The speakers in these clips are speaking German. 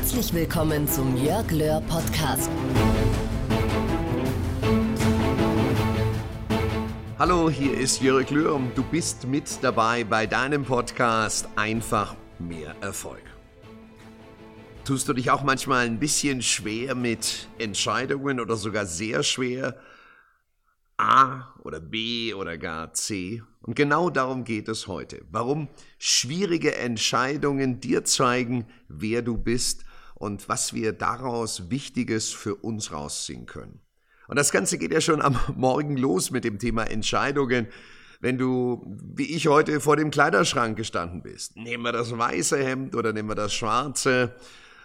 Herzlich willkommen zum Jörg Löhr Podcast. Hallo, hier ist Jörg Löhr und du bist mit dabei bei deinem Podcast Einfach mehr Erfolg. Tust du dich auch manchmal ein bisschen schwer mit Entscheidungen oder sogar sehr schwer? A oder B oder gar C. Und genau darum geht es heute. Warum schwierige Entscheidungen dir zeigen, wer du bist und was wir daraus Wichtiges für uns rausziehen können. Und das Ganze geht ja schon am Morgen los mit dem Thema Entscheidungen. Wenn du, wie ich heute, vor dem Kleiderschrank gestanden bist, nehmen wir das weiße Hemd oder nehmen wir das schwarze.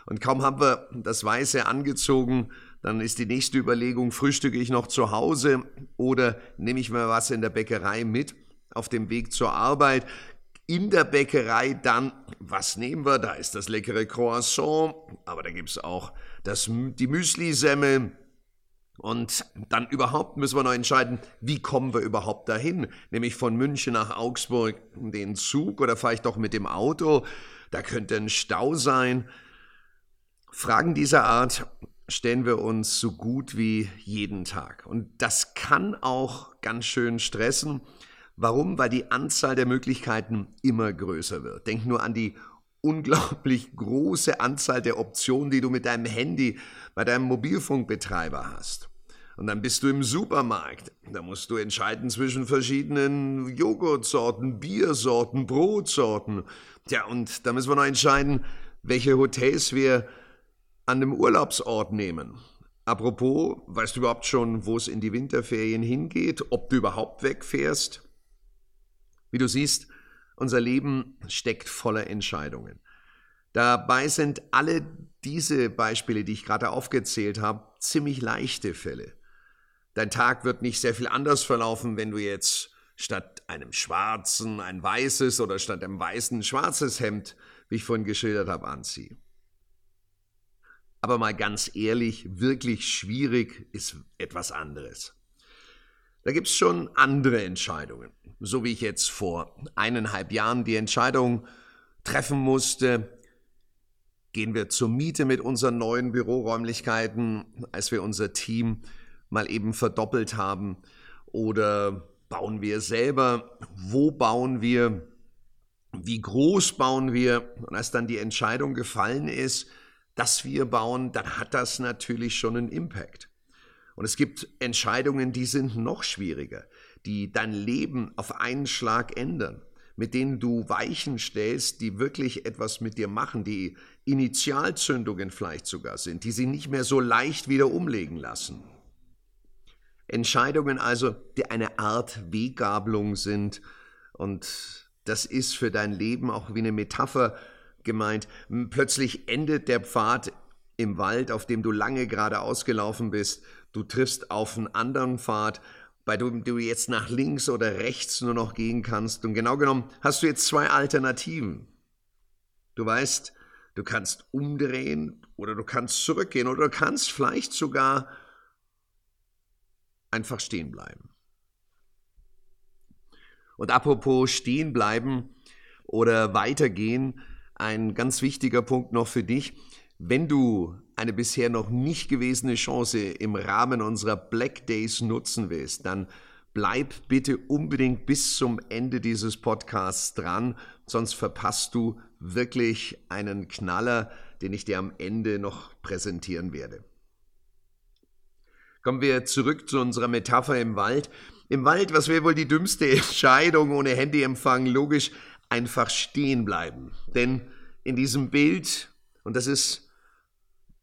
Und kaum haben wir das weiße angezogen, dann ist die nächste Überlegung, frühstücke ich noch zu Hause oder nehme ich mir was in der Bäckerei mit auf dem Weg zur Arbeit. In der Bäckerei dann, was nehmen wir? Da ist das leckere Croissant, aber da gibt es auch das, die Müsli-Semmel. Und dann überhaupt müssen wir noch entscheiden, wie kommen wir überhaupt dahin? Nämlich von München nach Augsburg den Zug oder fahre ich doch mit dem Auto? Da könnte ein Stau sein. Fragen dieser Art stellen wir uns so gut wie jeden Tag. Und das kann auch ganz schön stressen. Warum? Weil die Anzahl der Möglichkeiten immer größer wird. Denk nur an die unglaublich große Anzahl der Optionen, die du mit deinem Handy bei deinem Mobilfunkbetreiber hast. Und dann bist du im Supermarkt. Da musst du entscheiden zwischen verschiedenen Joghurtsorten, Biersorten, Brotsorten. Tja, und da müssen wir noch entscheiden, welche Hotels wir an einem Urlaubsort nehmen. Apropos, weißt du überhaupt schon, wo es in die Winterferien hingeht, ob du überhaupt wegfährst? Wie du siehst, unser Leben steckt voller Entscheidungen. Dabei sind alle diese Beispiele, die ich gerade aufgezählt habe, ziemlich leichte Fälle. Dein Tag wird nicht sehr viel anders verlaufen, wenn du jetzt statt einem schwarzen ein weißes oder statt einem weißen schwarzes Hemd, wie ich vorhin geschildert habe, anziehst. Aber mal ganz ehrlich, wirklich schwierig ist etwas anderes. Da gibt es schon andere Entscheidungen. So wie ich jetzt vor eineinhalb Jahren die Entscheidung treffen musste, gehen wir zur Miete mit unseren neuen Büroräumlichkeiten, als wir unser Team mal eben verdoppelt haben. Oder bauen wir selber? Wo bauen wir? Wie groß bauen wir? Und als dann die Entscheidung gefallen ist, dass wir bauen, dann hat das natürlich schon einen Impact. Und es gibt Entscheidungen, die sind noch schwieriger, die dein Leben auf einen Schlag ändern, mit denen du Weichen stellst, die wirklich etwas mit dir machen, die Initialzündungen vielleicht sogar sind, die sie nicht mehr so leicht wieder umlegen lassen. Entscheidungen also, die eine Art Weggabelung sind und das ist für dein Leben auch wie eine Metapher gemeint. Plötzlich endet der Pfad im Wald, auf dem du lange geradeaus gelaufen bist. Du triffst auf einen anderen Pfad, bei dem du jetzt nach links oder rechts nur noch gehen kannst. Und genau genommen hast du jetzt zwei Alternativen. Du weißt, du kannst umdrehen oder du kannst zurückgehen oder du kannst vielleicht sogar einfach stehen bleiben. Und apropos stehen bleiben oder weitergehen, ein ganz wichtiger Punkt noch für dich. Wenn du eine bisher noch nicht gewesene Chance im Rahmen unserer Black Days nutzen willst, dann bleib bitte unbedingt bis zum Ende dieses Podcasts dran, sonst verpasst du wirklich einen Knaller, den ich dir am Ende noch präsentieren werde. Kommen wir zurück zu unserer Metapher im Wald. Im Wald, was wäre wohl die dümmste Entscheidung ohne Handyempfang? Logisch, einfach stehen bleiben. Denn in diesem Bild, und das ist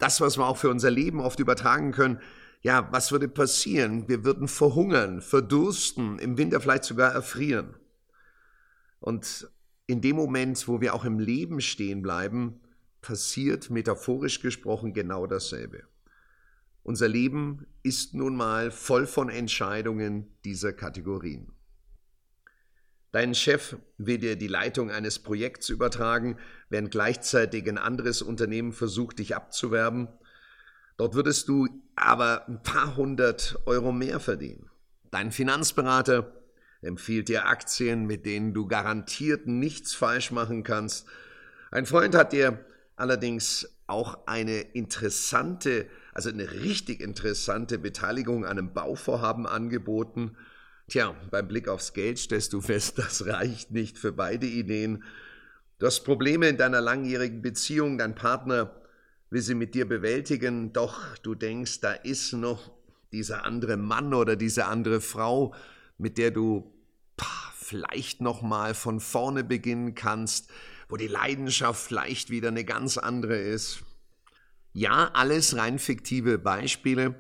das, was wir auch für unser Leben oft übertragen können, ja, was würde passieren? Wir würden verhungern, verdursten, im Winter vielleicht sogar erfrieren. Und in dem Moment, wo wir auch im Leben stehen bleiben, passiert metaphorisch gesprochen genau dasselbe. Unser Leben ist nun mal voll von Entscheidungen dieser Kategorien. Dein Chef will dir die Leitung eines Projekts übertragen, während gleichzeitig ein anderes Unternehmen versucht, dich abzuwerben. Dort würdest du aber ein paar hundert Euro mehr verdienen. Dein Finanzberater empfiehlt dir Aktien, mit denen du garantiert nichts falsch machen kannst. Ein Freund hat dir allerdings auch eine interessante, also eine richtig interessante Beteiligung an einem Bauvorhaben angeboten. Tja, beim Blick aufs Geld stellst du fest, das reicht nicht für beide Ideen. Du hast Probleme in deiner langjährigen Beziehung, dein Partner will sie mit dir bewältigen, doch du denkst, da ist noch dieser andere Mann oder diese andere Frau, mit der du vielleicht noch mal von vorne beginnen kannst, wo die Leidenschaft vielleicht wieder eine ganz andere ist. Ja, alles rein fiktive Beispiele,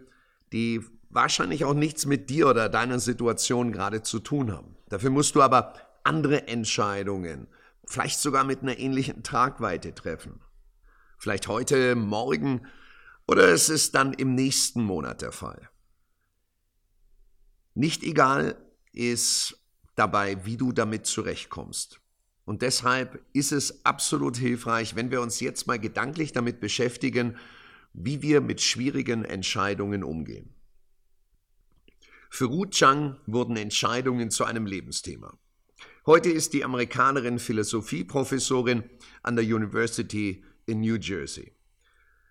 die wahrscheinlich auch nichts mit dir oder deiner Situation gerade zu tun haben. Dafür musst du aber andere Entscheidungen vielleicht sogar mit einer ähnlichen Tragweite treffen. Vielleicht heute, morgen oder es ist dann im nächsten Monat der Fall. Nicht egal ist dabei, wie du damit zurechtkommst. Und deshalb ist es absolut hilfreich, wenn wir uns jetzt mal gedanklich damit beschäftigen, wie wir mit schwierigen Entscheidungen umgehen. Für Ru Chang wurden Entscheidungen zu einem Lebensthema. Heute ist die Amerikanerin Philosophieprofessorin an der University in New Jersey.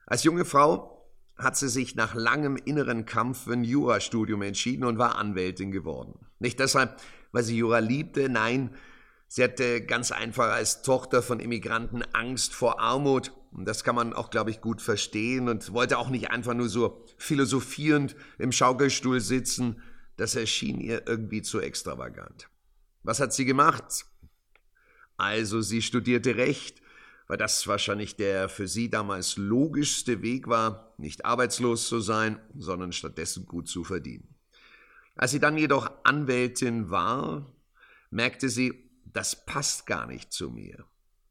Als junge Frau hat sie sich nach langem inneren Kampf für ein Jurastudium entschieden und war Anwältin geworden. Nicht deshalb, weil sie Jura liebte, nein, sie hatte ganz einfach als Tochter von Immigranten Angst vor Armut. Und das kann man auch, glaube ich, gut verstehen und wollte auch nicht einfach nur so philosophierend im Schaukelstuhl sitzen. Das erschien ihr irgendwie zu extravagant. Was hat sie gemacht? Also sie studierte Recht, weil das wahrscheinlich der für sie damals logischste Weg war, nicht arbeitslos zu sein, sondern stattdessen gut zu verdienen. Als sie dann jedoch Anwältin war, merkte sie, das passt gar nicht zu mir.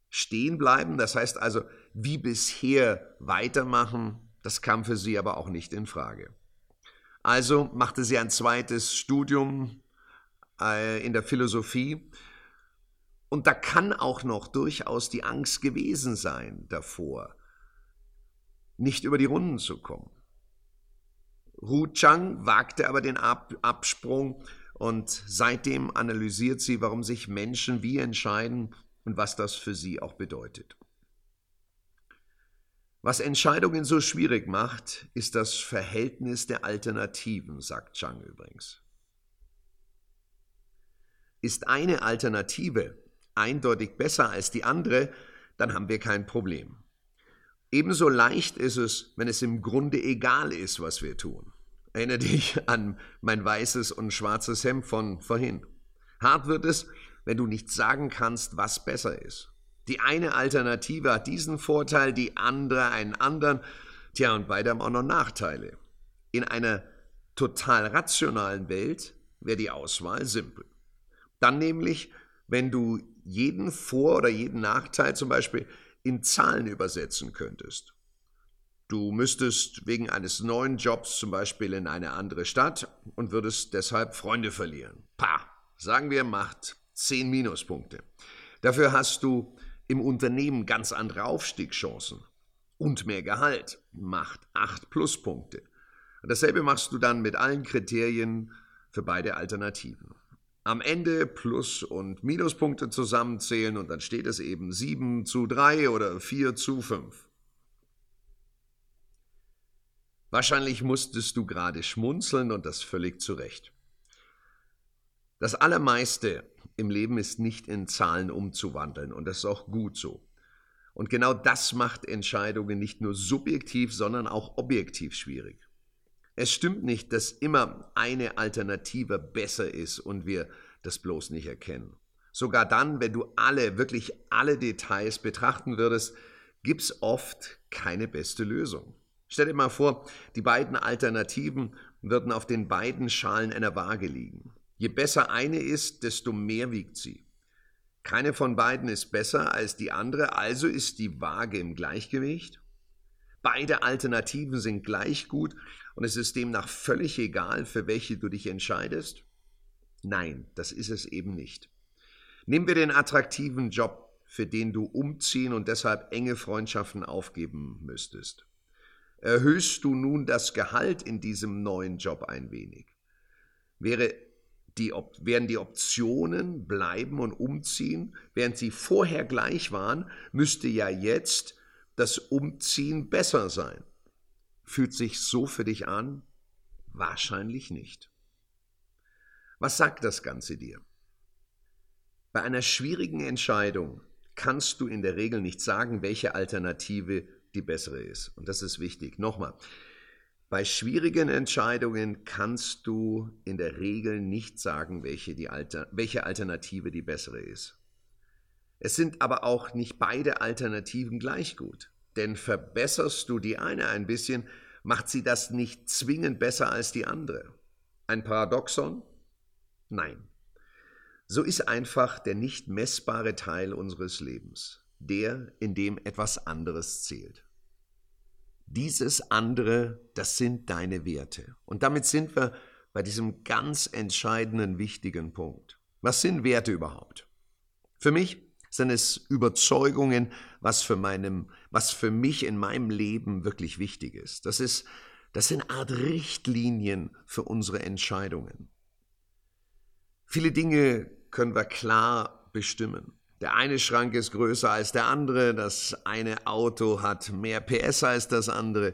Stehen bleiben, das heißt also wie bisher weitermachen, das kam für sie aber auch nicht in Frage. Also machte sie ein zweites Studium äh, in der Philosophie. Und da kann auch noch durchaus die Angst gewesen sein davor, nicht über die Runden zu kommen. Hu Chang wagte aber den Ab Absprung und seitdem analysiert sie, warum sich Menschen wie entscheiden und was das für sie auch bedeutet. Was Entscheidungen so schwierig macht, ist das Verhältnis der Alternativen, sagt Chang übrigens. Ist eine Alternative eindeutig besser als die andere, dann haben wir kein Problem. Ebenso leicht ist es, wenn es im Grunde egal ist, was wir tun. Erinnere dich an mein weißes und schwarzes Hemd von vorhin. Hart wird es, wenn du nicht sagen kannst, was besser ist. Die eine Alternative hat diesen Vorteil, die andere einen anderen. Tja, und beide haben auch noch Nachteile. In einer total rationalen Welt wäre die Auswahl simpel. Dann nämlich, wenn du jeden Vor- oder jeden Nachteil zum Beispiel in Zahlen übersetzen könntest. Du müsstest wegen eines neuen Jobs zum Beispiel in eine andere Stadt und würdest deshalb Freunde verlieren. Pah, sagen wir, macht 10 Minuspunkte. Dafür hast du im Unternehmen ganz andere Aufstiegschancen und mehr Gehalt, macht 8 Pluspunkte. dasselbe machst du dann mit allen Kriterien für beide Alternativen am Ende Plus- und Minuspunkte zusammenzählen und dann steht es eben 7 zu 3 oder 4 zu 5. Wahrscheinlich musstest du gerade schmunzeln und das völlig zu Recht. Das Allermeiste im Leben ist nicht in Zahlen umzuwandeln und das ist auch gut so. Und genau das macht Entscheidungen nicht nur subjektiv, sondern auch objektiv schwierig. Es stimmt nicht, dass immer eine Alternative besser ist und wir das bloß nicht erkennen. Sogar dann, wenn du alle, wirklich alle Details betrachten würdest, gibt es oft keine beste Lösung. Stell dir mal vor, die beiden Alternativen würden auf den beiden Schalen einer Waage liegen. Je besser eine ist, desto mehr wiegt sie. Keine von beiden ist besser als die andere, also ist die Waage im Gleichgewicht. Beide Alternativen sind gleich gut und es ist demnach völlig egal, für welche du dich entscheidest? Nein, das ist es eben nicht. Nehmen wir den attraktiven Job, für den du umziehen und deshalb enge Freundschaften aufgeben müsstest. Erhöhst du nun das Gehalt in diesem neuen Job ein wenig? Wäre die, werden die Optionen bleiben und umziehen, während sie vorher gleich waren, müsste ja jetzt das Umziehen besser sein. Fühlt sich so für dich an? Wahrscheinlich nicht. Was sagt das Ganze dir? Bei einer schwierigen Entscheidung kannst du in der Regel nicht sagen, welche Alternative die bessere ist. Und das ist wichtig. Nochmal, bei schwierigen Entscheidungen kannst du in der Regel nicht sagen, welche, die Alter, welche Alternative die bessere ist. Es sind aber auch nicht beide Alternativen gleich gut. Denn verbesserst du die eine ein bisschen, macht sie das nicht zwingend besser als die andere. Ein Paradoxon? Nein. So ist einfach der nicht messbare Teil unseres Lebens, der, in dem etwas anderes zählt. Dieses andere, das sind deine Werte. Und damit sind wir bei diesem ganz entscheidenden, wichtigen Punkt. Was sind Werte überhaupt? Für mich sind es Überzeugungen, was für, meinem, was für mich in meinem Leben wirklich wichtig ist. Das, ist. das sind Art Richtlinien für unsere Entscheidungen. Viele Dinge können wir klar bestimmen. Der eine Schrank ist größer als der andere, das eine Auto hat mehr PS als das andere.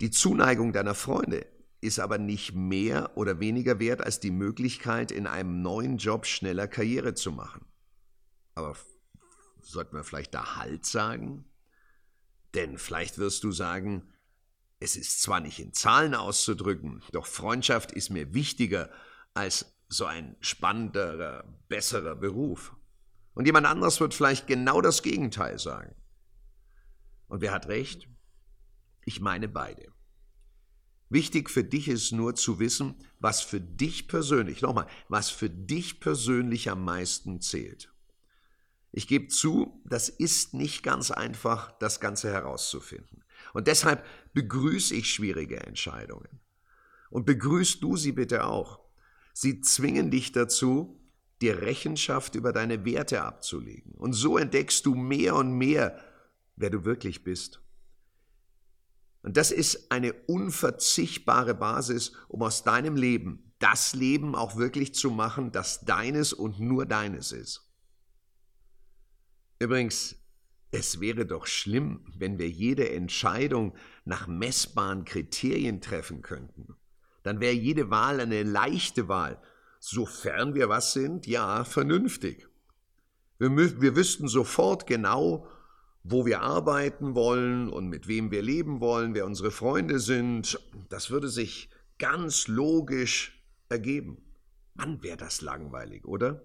Die Zuneigung deiner Freunde ist aber nicht mehr oder weniger wert als die Möglichkeit, in einem neuen Job schneller Karriere zu machen. Aber sollten wir vielleicht da Halt sagen? Denn vielleicht wirst du sagen, es ist zwar nicht in Zahlen auszudrücken, doch Freundschaft ist mir wichtiger als so ein spannenderer, besserer Beruf. Und jemand anderes wird vielleicht genau das Gegenteil sagen. Und wer hat recht? Ich meine beide. Wichtig für dich ist nur zu wissen, was für dich persönlich, nochmal, was für dich persönlich am meisten zählt. Ich gebe zu, das ist nicht ganz einfach, das Ganze herauszufinden. Und deshalb begrüße ich schwierige Entscheidungen. Und begrüßt du sie bitte auch. Sie zwingen dich dazu, dir Rechenschaft über deine Werte abzulegen. Und so entdeckst du mehr und mehr, wer du wirklich bist. Und das ist eine unverzichtbare Basis, um aus deinem Leben das Leben auch wirklich zu machen, das deines und nur deines ist. Übrigens, es wäre doch schlimm, wenn wir jede Entscheidung nach messbaren Kriterien treffen könnten dann wäre jede Wahl eine leichte Wahl. Sofern wir was sind, ja, vernünftig. Wir, wir wüssten sofort genau, wo wir arbeiten wollen und mit wem wir leben wollen, wer unsere Freunde sind. Das würde sich ganz logisch ergeben. Mann, wäre das langweilig, oder?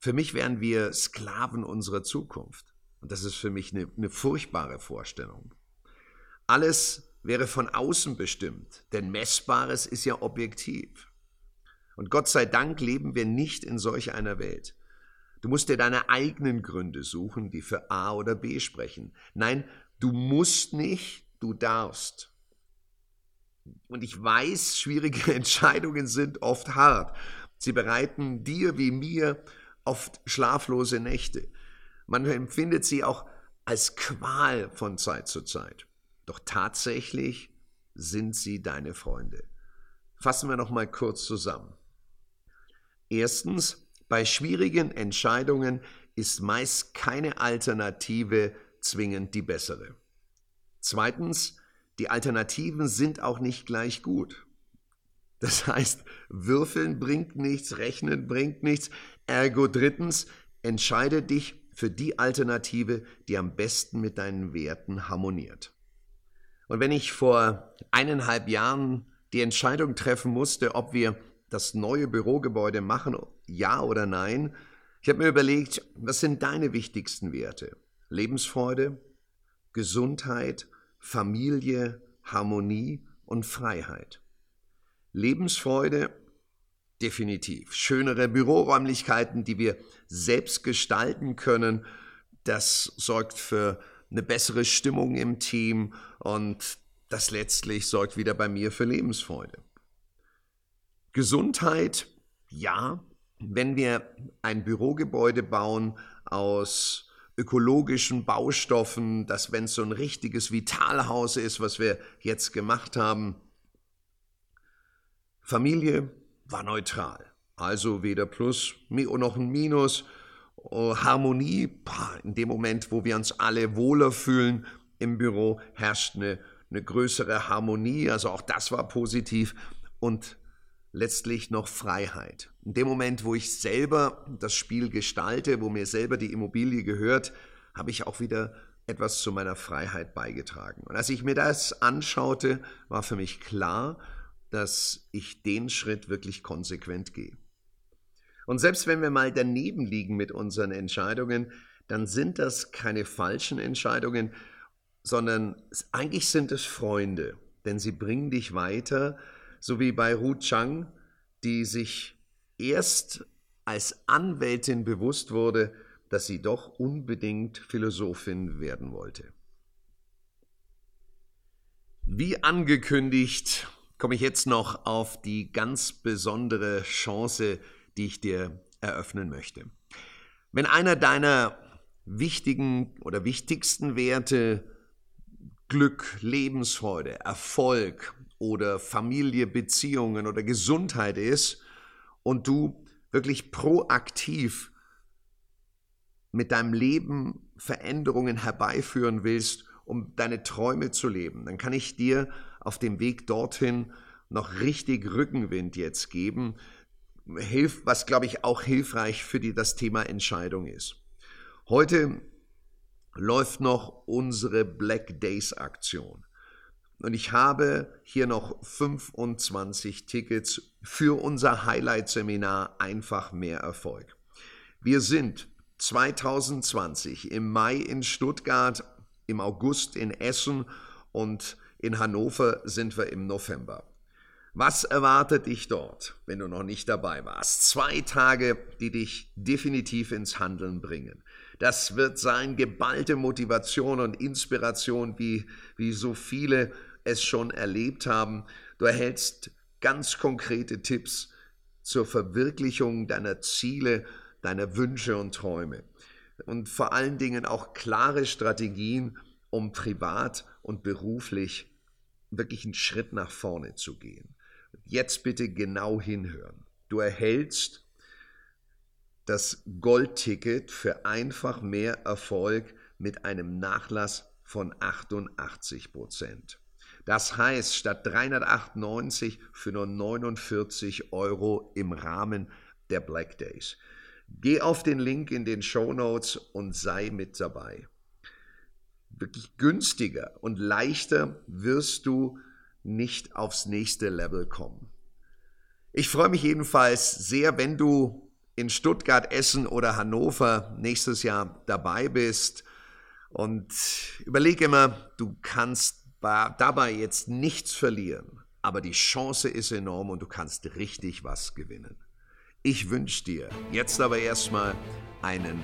Für mich wären wir Sklaven unserer Zukunft. Und das ist für mich eine, eine furchtbare Vorstellung. Alles wäre von außen bestimmt, denn Messbares ist ja objektiv. Und Gott sei Dank leben wir nicht in solch einer Welt. Du musst dir deine eigenen Gründe suchen, die für A oder B sprechen. Nein, du musst nicht, du darfst. Und ich weiß, schwierige Entscheidungen sind oft hart. Sie bereiten dir wie mir oft schlaflose Nächte. Man empfindet sie auch als Qual von Zeit zu Zeit. Doch tatsächlich sind sie deine Freunde. Fassen wir noch mal kurz zusammen. Erstens, bei schwierigen Entscheidungen ist meist keine Alternative zwingend die bessere. Zweitens, die Alternativen sind auch nicht gleich gut. Das heißt, würfeln bringt nichts, rechnen bringt nichts. Ergo drittens, entscheide dich für die Alternative, die am besten mit deinen Werten harmoniert. Und wenn ich vor eineinhalb Jahren die Entscheidung treffen musste, ob wir das neue Bürogebäude machen, ja oder nein, ich habe mir überlegt, was sind deine wichtigsten Werte? Lebensfreude, Gesundheit, Familie, Harmonie und Freiheit. Lebensfreude, definitiv. Schönere Büroräumlichkeiten, die wir selbst gestalten können, das sorgt für eine bessere Stimmung im Team und das letztlich sorgt wieder bei mir für Lebensfreude. Gesundheit, ja, wenn wir ein Bürogebäude bauen aus ökologischen Baustoffen, dass wenn es so ein richtiges Vitalhaus ist, was wir jetzt gemacht haben, Familie war neutral. Also weder Plus noch ein Minus. Harmonie, in dem Moment, wo wir uns alle wohler fühlen, im Büro herrscht eine, eine größere Harmonie, also auch das war positiv und letztlich noch Freiheit. In dem Moment, wo ich selber das Spiel gestalte, wo mir selber die Immobilie gehört, habe ich auch wieder etwas zu meiner Freiheit beigetragen. Und als ich mir das anschaute, war für mich klar, dass ich den Schritt wirklich konsequent gehe. Und selbst wenn wir mal daneben liegen mit unseren Entscheidungen, dann sind das keine falschen Entscheidungen, sondern eigentlich sind es Freunde, denn sie bringen dich weiter, so wie bei Ru Chang, die sich erst als Anwältin bewusst wurde, dass sie doch unbedingt Philosophin werden wollte. Wie angekündigt, komme ich jetzt noch auf die ganz besondere Chance, die ich dir eröffnen möchte. Wenn einer deiner wichtigen oder wichtigsten Werte Glück, Lebensfreude, Erfolg oder Familie, Beziehungen oder Gesundheit ist und du wirklich proaktiv mit deinem Leben Veränderungen herbeiführen willst, um deine Träume zu leben, dann kann ich dir auf dem Weg dorthin noch richtig Rückenwind jetzt geben, was glaube ich auch hilfreich für die, das Thema Entscheidung ist. Heute läuft noch unsere Black Days Aktion. Und ich habe hier noch 25 Tickets für unser Highlight-Seminar Einfach mehr Erfolg. Wir sind 2020 im Mai in Stuttgart, im August in Essen und in Hannover sind wir im November. Was erwartet dich dort, wenn du noch nicht dabei warst? Zwei Tage, die dich definitiv ins Handeln bringen. Das wird sein geballte Motivation und Inspiration, wie, wie so viele es schon erlebt haben. Du erhältst ganz konkrete Tipps zur Verwirklichung deiner Ziele, deiner Wünsche und Träume. Und vor allen Dingen auch klare Strategien, um privat und beruflich wirklich einen Schritt nach vorne zu gehen. Jetzt bitte genau hinhören. Du erhältst das Goldticket für einfach mehr Erfolg mit einem Nachlass von 88 Prozent. Das heißt, statt 398 für nur 49 Euro im Rahmen der Black Days. Geh auf den Link in den Show Notes und sei mit dabei. Wirklich günstiger und leichter wirst du nicht aufs nächste Level kommen. Ich freue mich jedenfalls sehr, wenn du in Stuttgart, Essen oder Hannover nächstes Jahr dabei bist. Und überlege immer, du kannst dabei jetzt nichts verlieren, aber die Chance ist enorm und du kannst richtig was gewinnen. Ich wünsche dir jetzt aber erstmal einen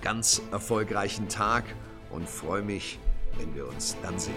ganz erfolgreichen Tag und freue mich, wenn wir uns dann sehen.